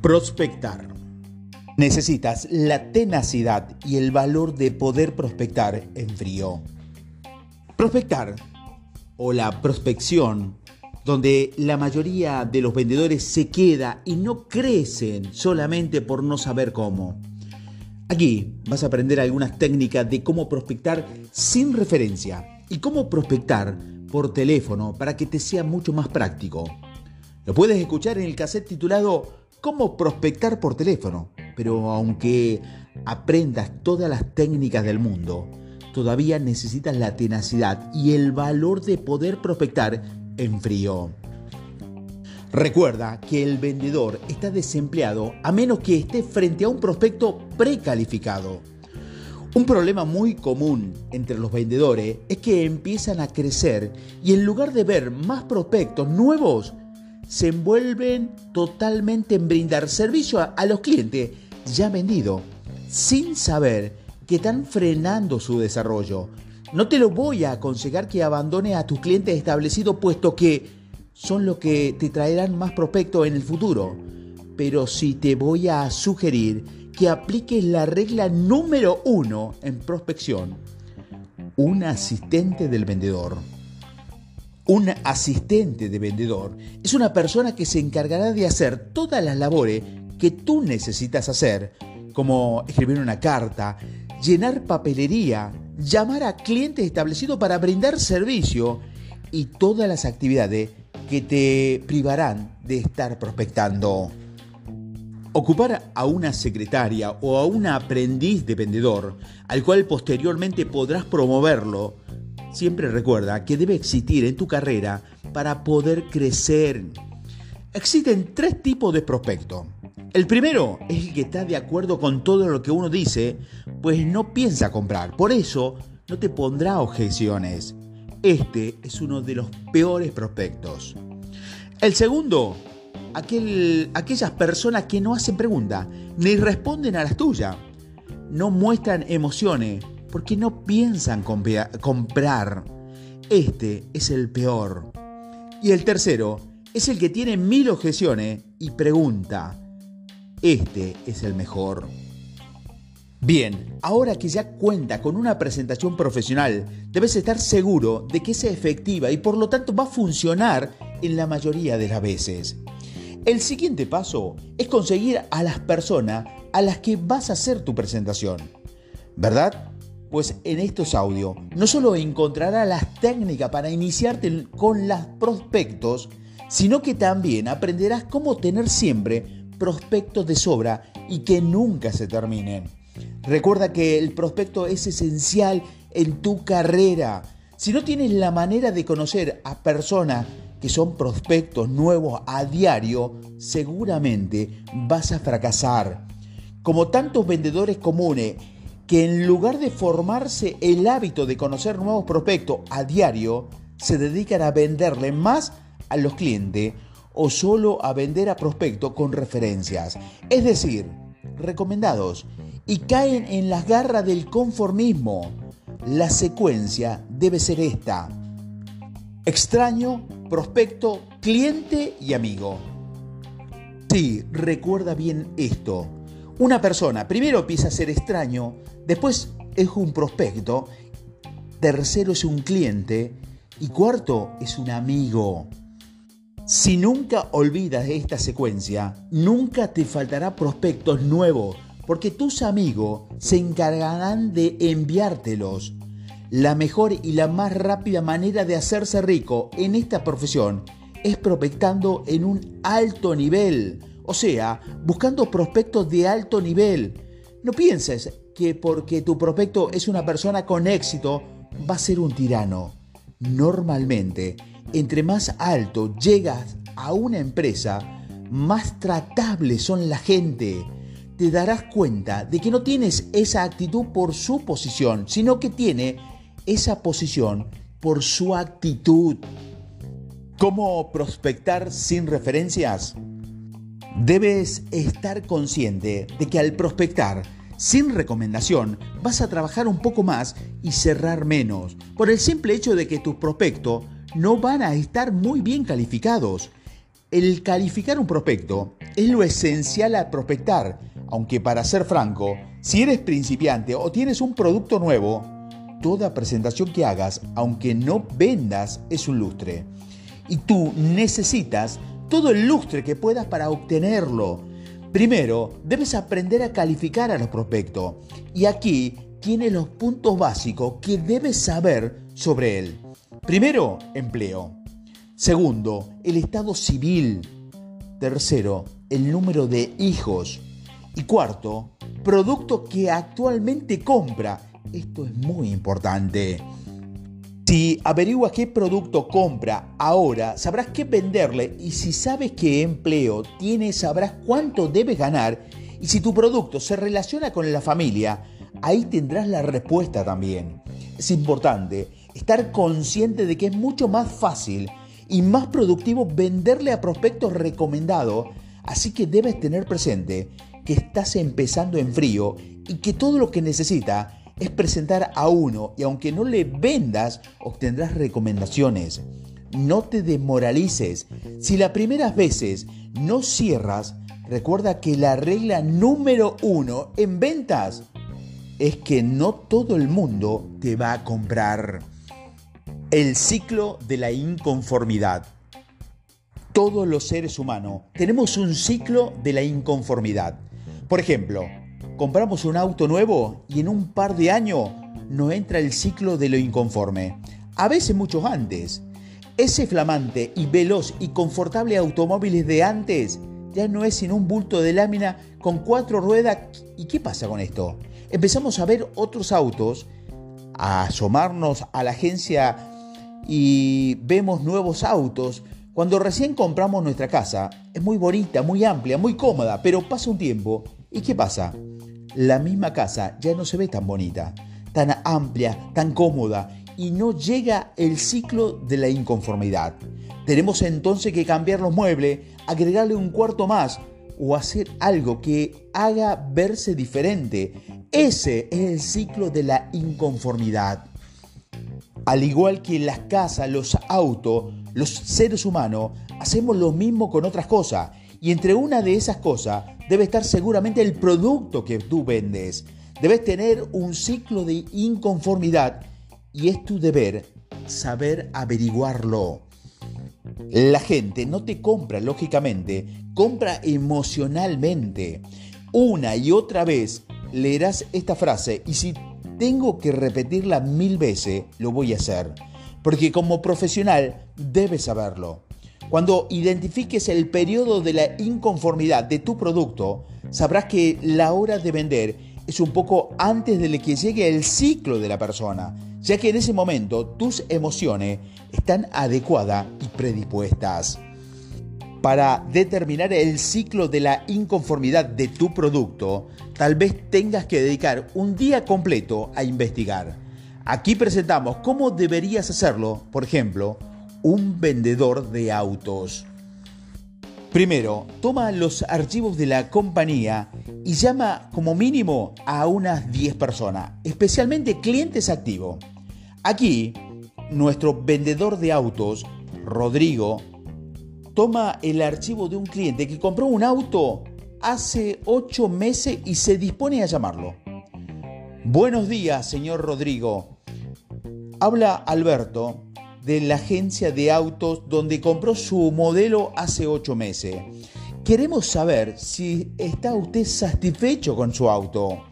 Prospectar. Necesitas la tenacidad y el valor de poder prospectar en frío. Prospectar o la prospección, donde la mayoría de los vendedores se queda y no crecen solamente por no saber cómo. Aquí vas a aprender algunas técnicas de cómo prospectar sin referencia y cómo prospectar por teléfono para que te sea mucho más práctico. Lo puedes escuchar en el cassette titulado Cómo prospectar por teléfono, pero aunque aprendas todas las técnicas del mundo, todavía necesitas la tenacidad y el valor de poder prospectar en frío. Recuerda que el vendedor está desempleado a menos que esté frente a un prospecto precalificado. Un problema muy común entre los vendedores es que empiezan a crecer y en lugar de ver más prospectos nuevos, se envuelven totalmente en brindar servicio a, los clientes ya vendidos, sin saber que están frenando su desarrollo. No te lo voy a aconsejar que abandones a tus clientes establecidos, puesto que son los que te traerán más prospectos en el futuro. Pero sí te voy a sugerir que apliques la regla número uno en prospección. Un asistente del vendedor. Un asistente de vendedor es una persona que se encargará de hacer todas las labores que tú necesitas hacer, como escribir una carta, llenar papelería, llamar a clientes establecidos para brindar servicio y todas las actividades que te privarán de estar prospectando. Ocupar a una secretaria o a un aprendiz de vendedor, al cual posteriormente podrás promoverlo, Siempre recuerda que debe existir en tu carrera para poder crecer. Existen tres tipos de prospecto. El primero es el que está de acuerdo con todo lo que uno dice, pues no piensa comprar. Por eso no te pondrá objeciones. Este es uno de los peores prospectos. El segundo, aquellas personas que no hacen preguntas ni responden a las tuyas. No muestran emociones, porque no piensan comprar. Este es el peor. Y el tercero es el que tiene mil objeciones y pregunta. Este es el mejor. Bien, ahora que ya cuenta con una presentación profesional, debes estar seguro de que es efectiva y por lo tanto va a funcionar en la mayoría de las veces. El siguiente paso es conseguir a las personas a las que vas a hacer tu presentación. ¿Verdad? Pues en estos audios no solo encontrarás las técnicas para iniciarte con los prospectos, sino que también aprenderás cómo tener siempre prospectos de sobra y que nunca se terminen. Recuerda que el prospecto es esencial en tu carrera. Si no tienes la manera de conocer a personas que son prospectos nuevos a diario, seguramente vas a fracasar. Como tantos vendedores comunes que en lugar de formarse el hábito de conocer nuevos prospectos a diario, se dedican a venderle más a los clientes o solo a vender a prospectos con referencias, es decir, recomendados, y caen en las garras del conformismo. La secuencia debe ser esta. Extraño, prospecto, cliente y amigo. Sí, recuerda bien esto. Una persona primero empieza a ser extraño, después es un prospecto, tercero es un cliente y cuarto es un amigo. Si nunca olvidas esta secuencia, nunca te faltará prospectos nuevos, porque tus amigos se encargarán de enviártelos. La mejor y la más rápida manera de hacerse rico en esta profesión es prospectando en un alto nivel o sea, buscando prospectos de alto nivel. No pienses que porque tu prospecto es una persona con éxito, va a ser un tirano. Normalmente, entre más alto llegas a una empresa, más tratables son la gente. Te darás cuenta de que no tienes esa actitud por su posición, sino que tiene esa posición por su actitud. ¿Cómo prospectar sin referencias? Debes estar consciente de que al prospectar sin recomendación vas a trabajar un poco más y cerrar menos, por el simple hecho de que tus prospectos no van a estar muy bien calificados. El calificar un prospecto es lo esencial a prospectar, aunque para ser franco, si eres principiante o tienes un producto nuevo, toda presentación que hagas, aunque no vendas, es un lustre. Y tú necesitas todo el lustre que puedas para obtenerlo. Primero, debes aprender a calificar a los prospectos. Y aquí tienes los puntos básicos que debes saber sobre él. Primero, empleo. Segundo, el estado civil. Tercero, el número de hijos. Y cuarto, producto que actualmente compra. Esto es muy importante. Si averiguas qué producto compra ahora, sabrás qué venderle y si sabes qué empleo tiene, sabrás cuánto debes ganar y si tu producto se relaciona con la familia, ahí tendrás la respuesta también. Es importante estar consciente de que es mucho más fácil y más productivo venderle a prospectos recomendados, así que debes tener presente que estás empezando en frío y que todo lo que necesita es presentar a uno y aunque no le vendas, obtendrás recomendaciones. No te demoralices. Si las primeras veces no cierras, recuerda que la regla número uno en ventas es que no todo el mundo te va a comprar. El ciclo de la inconformidad. Todos los seres humanos tenemos un ciclo de la inconformidad. Por ejemplo, compramos un auto nuevo y en un par de años nos entra el ciclo de lo inconforme. A veces muchos antes. Ese flamante y veloz y confortable automóvil de antes ya no es sino un bulto de lámina con cuatro ruedas. ¿Y qué pasa con esto? Empezamos a ver otros autos, a asomarnos a la agencia y vemos nuevos autos. Cuando recién compramos nuestra casa, es muy bonita, muy amplia, muy cómoda, pero pasa un tiempo y ¿qué pasa? La misma casa ya no se ve tan bonita, tan amplia, tan cómoda y no llega el ciclo de la inconformidad. Tenemos entonces que cambiar los muebles, agregarle un cuarto más o hacer algo que haga verse diferente. Ese es el ciclo de la inconformidad. Al igual que las casas, los autos, los seres humanos, hacemos lo mismo con otras cosas. Y entre una de esas cosas debe estar seguramente el producto que tú vendes. Debes tener un ciclo de inconformidad y es tu deber saber averiguarlo. La gente no te compra lógicamente, compra emocionalmente. Una y otra vez leerás esta frase y si tengo que repetirla mil veces, lo voy a hacer. Porque como profesional debes saberlo. Cuando identifiques el periodo de la inconformidad de tu producto, sabrás que la hora de vender es un poco antes de que llegue el ciclo de la persona, ya que en ese momento tus emociones están adecuadas y predispuestas. Para determinar el ciclo de la inconformidad de tu producto, tal vez tengas que dedicar un día completo a investigar. Aquí presentamos cómo deberías hacerlo, por ejemplo, un vendedor de autos. Primero, toma los archivos de la compañía y llama como mínimo a unas 10 personas, especialmente clientes activos. Aquí, nuestro vendedor de autos, Rodrigo, toma el archivo de un cliente que compró un auto hace 8 meses y se dispone a llamarlo. Buenos días, señor Rodrigo. Habla Alberto de la agencia de autos donde compró su modelo hace ocho meses. Queremos saber si está usted satisfecho con su auto.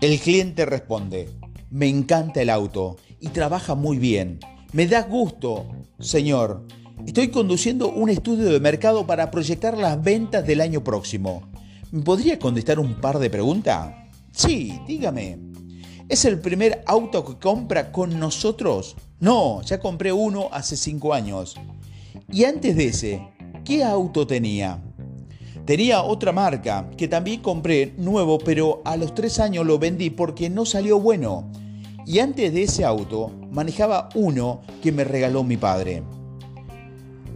El cliente responde, me encanta el auto y trabaja muy bien. Me da gusto, señor. Estoy conduciendo un estudio de mercado para proyectar las ventas del año próximo. ¿Me podría contestar un par de preguntas? Sí, dígame. ¿Es el primer auto que compra con nosotros? No, ya compré uno hace cinco años. Y antes de ese, ¿qué auto tenía? Tenía otra marca que también compré nuevo, pero a los tres años lo vendí porque no salió bueno. Y antes de ese auto manejaba uno que me regaló mi padre.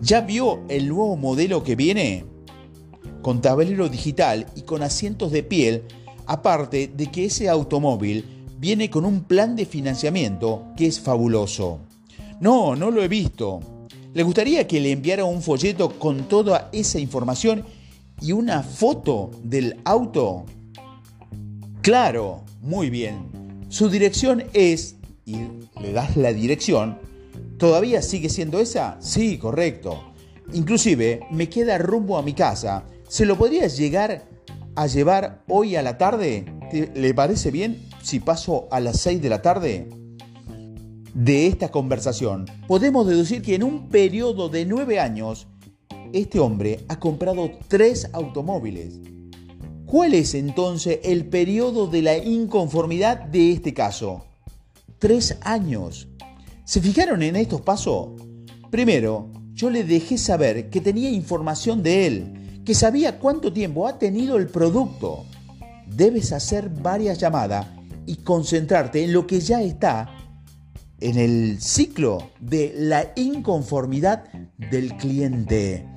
¿Ya vio el nuevo modelo que viene? Con tablero digital y con asientos de piel, aparte de que ese automóvil viene con un plan de financiamiento que es fabuloso. No, no lo he visto. Le gustaría que le enviara un folleto con toda esa información y una foto del auto? Claro, muy bien. Su dirección es, y le das la dirección, ¿todavía sigue siendo esa? Sí, correcto. Inclusive me queda rumbo a mi casa. ¿Se lo podrías llegar a llevar hoy a la tarde? ¿Le parece bien si paso a las 6 de la tarde? De esta conversación podemos deducir que en un periodo de nueve años, este hombre ha comprado tres automóviles. ¿Cuál es entonces el periodo de la inconformidad de este caso? Tres años. ¿Se fijaron en estos pasos? Primero, yo le dejé saber que tenía información de él, que sabía cuánto tiempo ha tenido el producto. Debes hacer varias llamadas y concentrarte en lo que ya está en el ciclo de la inconformidad del cliente.